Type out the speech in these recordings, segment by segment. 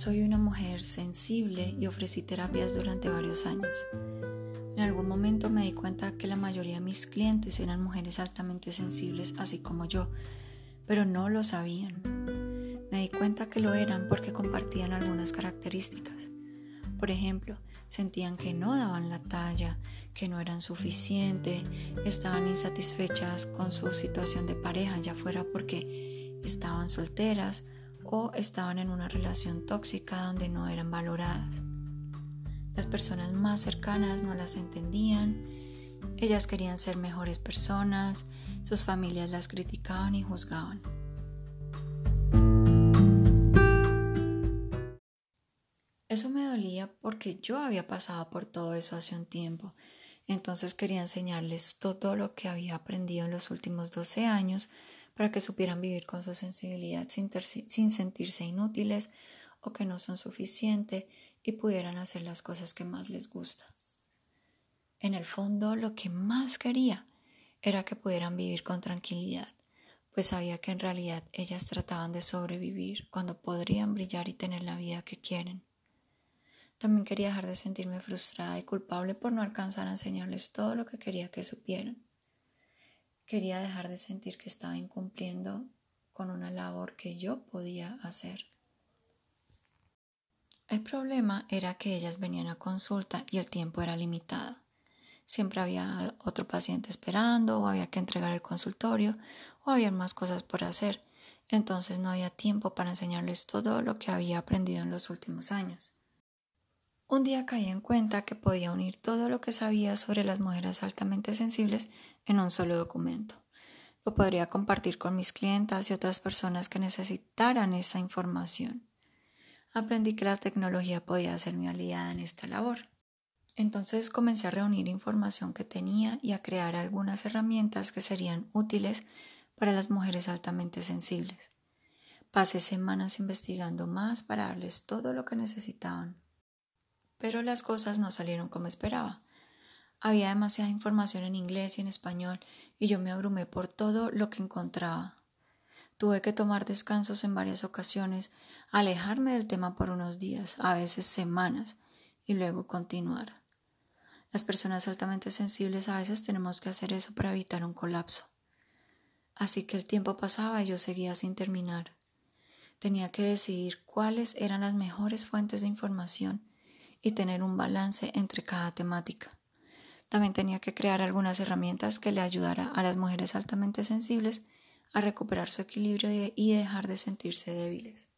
soy una mujer sensible y ofrecí terapias durante varios años. En algún momento me di cuenta que la mayoría de mis clientes eran mujeres altamente sensibles, así como yo, pero no lo sabían. Me di cuenta que lo eran porque compartían algunas características. Por ejemplo, sentían que no daban la talla, que no eran suficiente, estaban insatisfechas con su situación de pareja, ya fuera porque estaban solteras o estaban en una relación tóxica donde no eran valoradas. Las personas más cercanas no las entendían, ellas querían ser mejores personas, sus familias las criticaban y juzgaban. Eso me dolía porque yo había pasado por todo eso hace un tiempo, entonces quería enseñarles todo lo que había aprendido en los últimos 12 años para que supieran vivir con su sensibilidad sin, sentirse inútiles o que no son suficientes y pudieran hacer las cosas que más les gusta. En el fondo, lo que más quería era que pudieran vivir con tranquilidad, pues sabía que en realidad ellas trataban de sobrevivir cuando podrían brillar y tener la vida que quieren. También quería dejar de sentirme frustrada y culpable por no alcanzar a enseñarles todo lo que quería que supieran. Quería dejar de sentir que estaba incumpliendo con una labor que yo podía hacer. El problema era que ellas venían a consulta y el tiempo era limitado. Siempre había otro paciente esperando o había que entregar el consultorio o había más cosas por hacer. Entonces no había tiempo para enseñarles todo lo que había aprendido en los últimos años. Un día caí en cuenta que podía unir todo lo que sabía sobre las mujeres altamente sensibles en un solo documento. Lo podría compartir con mis clientas y otras personas que necesitaran esa información aprendí que la tecnología podía ser mi aliada en esta labor. Entonces comencé a reunir información que tenía y a crear algunas herramientas que serían útiles para las mujeres altamente sensibles. Pasé semanas investigando más para darles todo lo que necesitaban. Pero las cosas no salieron como esperaba. Había demasiada información en inglés y en español y yo me abrumé por todo lo que encontraba. Tuve que tomar descansos en varias ocasiones, alejarme del tema por unos días, a veces semanas, y luego continuar. Las personas altamente sensibles a veces tenemos que hacer eso para evitar un colapso. Así que el tiempo pasaba y yo seguía sin terminar. Tenía que decidir cuáles eran las mejores fuentes de información y tener un balance entre cada temática. También tenía que crear algunas herramientas que le ayudara a las mujeres altamente sensibles a recuperar su equilibrio y dejar de sentirse débiles.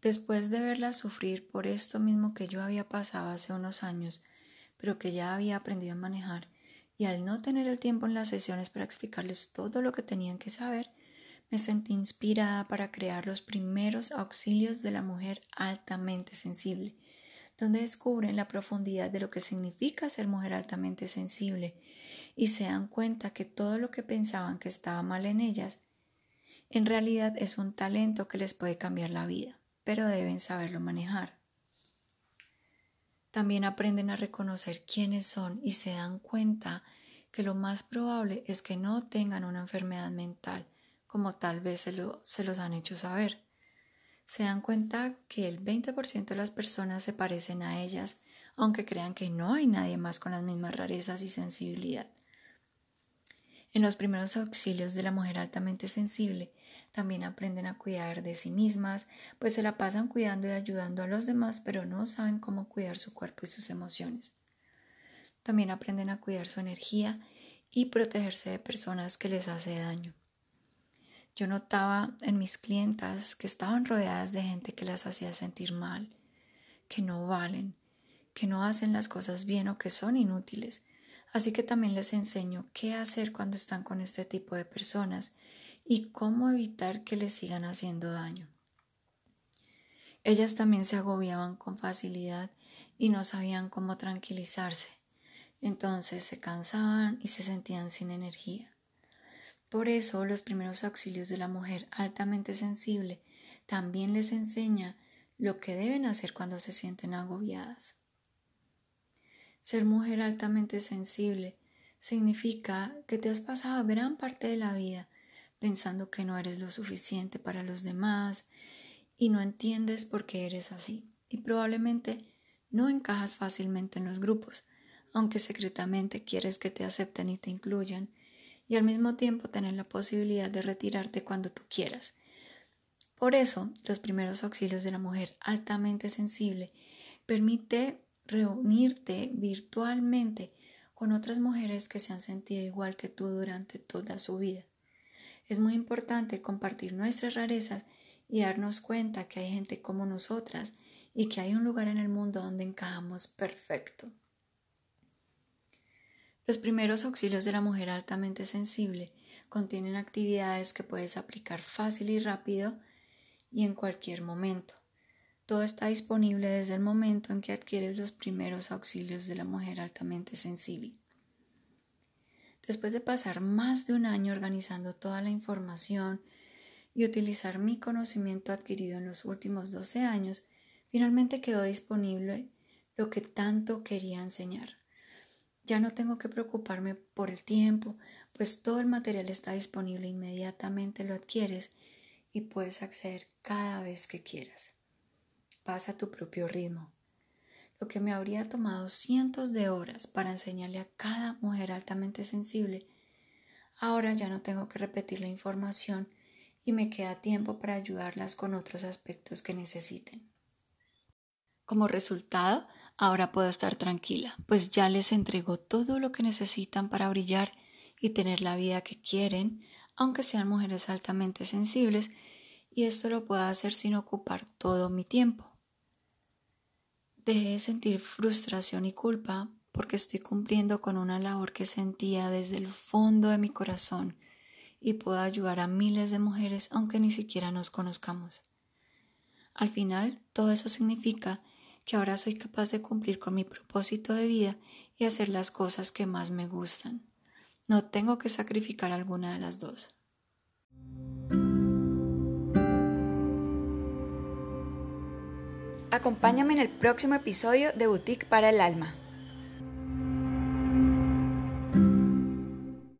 Después de verlas sufrir por esto mismo que yo había pasado hace unos años, pero que ya había aprendido a manejar, y al no tener el tiempo en las sesiones para explicarles todo lo que tenían que saber, me sentí inspirada para crear los primeros auxilios de la mujer altamente sensible, donde descubren la profundidad de lo que significa ser mujer altamente sensible y se dan cuenta que todo lo que pensaban que estaba mal en ellas, en realidad es un talento que les puede cambiar la vida, pero deben saberlo manejar. También aprenden a reconocer quiénes son y se dan cuenta que lo más probable es que no tengan una enfermedad mental, como tal vez se, se los han hecho saber. Se dan cuenta que el 20% de las personas se parecen a ellas, aunque crean que no hay nadie más con las mismas rarezas y sensibilidad. En los primeros auxilios de la mujer altamente sensible, también aprenden a cuidar de sí mismas, pues se la pasan cuidando y ayudando a los demás, pero no saben cómo cuidar su cuerpo y sus emociones. También aprenden a cuidar su energía y protegerse de personas que les hace daño. Yo notaba en mis clientas que estaban rodeadas de gente que las hacía sentir mal, que no valen, que no hacen las cosas bien o que son inútiles, Así que también les enseño qué hacer cuando están con este tipo de personas y cómo evitar que les sigan haciendo daño. Ellas también se agobiaban con facilidad y no sabían cómo tranquilizarse. Entonces se cansaban y se sentían sin energía. Por eso los primeros auxilios de la mujer altamente sensible también les enseña lo que deben hacer cuando se sienten agobiadas. Ser mujer altamente sensible significa que te has pasado gran parte de la vida pensando que no eres lo suficiente para los demás y no entiendes por qué eres así y probablemente no encajas fácilmente en los grupos, aunque secretamente quieres que te acepten y te incluyan, y al mismo tiempo tener la posibilidad de retirarte cuando tú quieras. Por eso, los primeros auxilios de la mujer altamente sensible permite reunirte virtualmente con otras mujeres que se han sentido igual que tú durante toda su vida. Es muy importante compartir nuestras rarezas y darnos cuenta que hay gente como nosotras y que hay un lugar en el mundo donde encajamos perfecto. Los primeros auxilios de la mujer altamente sensible contienen actividades que puedes aplicar fácil y rápido y en cualquier momento. Todo está disponible desde el momento en que adquieres los primeros auxilios de la mujer altamente sensible. Después de pasar más de un año organizando toda la información y utilizar mi conocimiento adquirido en los últimos 12 años, finalmente quedó disponible lo que tanto quería enseñar. Ya no tengo que preocuparme por el tiempo, pues todo el material está disponible inmediatamente lo adquieres y puedes acceder cada vez que quieras. Pasa a tu propio ritmo. Lo que me habría tomado cientos de horas para enseñarle a cada mujer altamente sensible, ahora ya no tengo que repetir la información y me queda tiempo para ayudarlas con otros aspectos que necesiten. Como resultado, ahora puedo estar tranquila, pues ya les entrego todo lo que necesitan para brillar y tener la vida que quieren, aunque sean mujeres altamente sensibles, y esto lo puedo hacer sin ocupar todo mi tiempo. Dejé de sentir frustración y culpa porque estoy cumpliendo con una labor que sentía desde el fondo de mi corazón y puedo ayudar a miles de mujeres aunque ni siquiera nos conozcamos. Al final, todo eso significa que ahora soy capaz de cumplir con mi propósito de vida y hacer las cosas que más me gustan. No tengo que sacrificar alguna de las dos. Acompáñame en el próximo episodio de Boutique para el Alma.